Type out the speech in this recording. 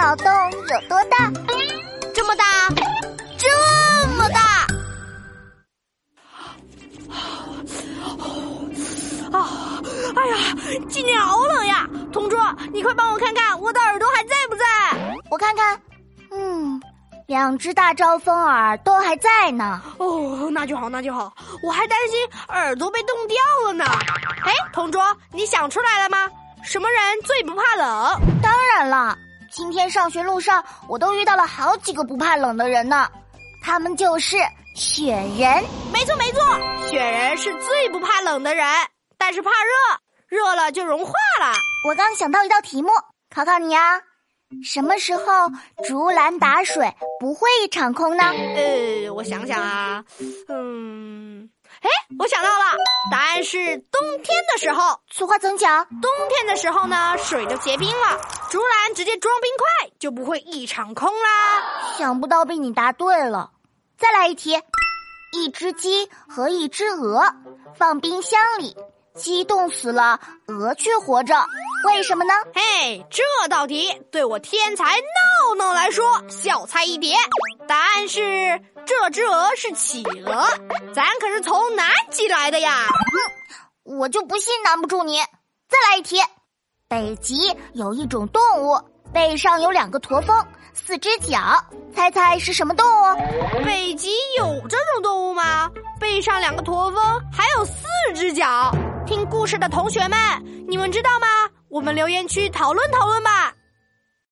脑洞有多大？这么大，这么大！啊！哎呀，今天好冷呀！同桌，你快帮我看看我的耳朵还在不在？我看看，嗯，两只大招风耳都还在呢。哦，那就好，那就好。我还担心耳朵被冻掉了呢。哎，同桌，你想出来了吗？什么人最不怕冷？当然了，今天上学路上我都遇到了好几个不怕冷的人呢。他们就是雪人。没错没错，雪人是最不怕冷的人，但是怕热，热了就融化了。我刚想到一道题目，考考你啊。什么时候竹篮打水不会一场空呢？呃，我想想啊，嗯，哎，我想到了，答案是冬天的时候。俗话怎讲？冬天的时候呢，水就结冰了，竹篮直接装冰块，就不会一场空啦。想不到被你答对了，再来一题，一只鸡和一只鹅放冰箱里。鸡冻死了，鹅却活着，为什么呢？嘿，这道题对我天才闹闹来说小菜一碟。答案是这只鹅是企鹅，咱可是从南极来的呀。哼，我就不信难不住你。再来一题，北极有一种动物，背上有两个驼峰，四只脚，猜猜是什么动物？北极有这种动物吗？背上两个驼峰，还有四只脚。听故事的同学们，你们知道吗？我们留言区讨论讨论吧。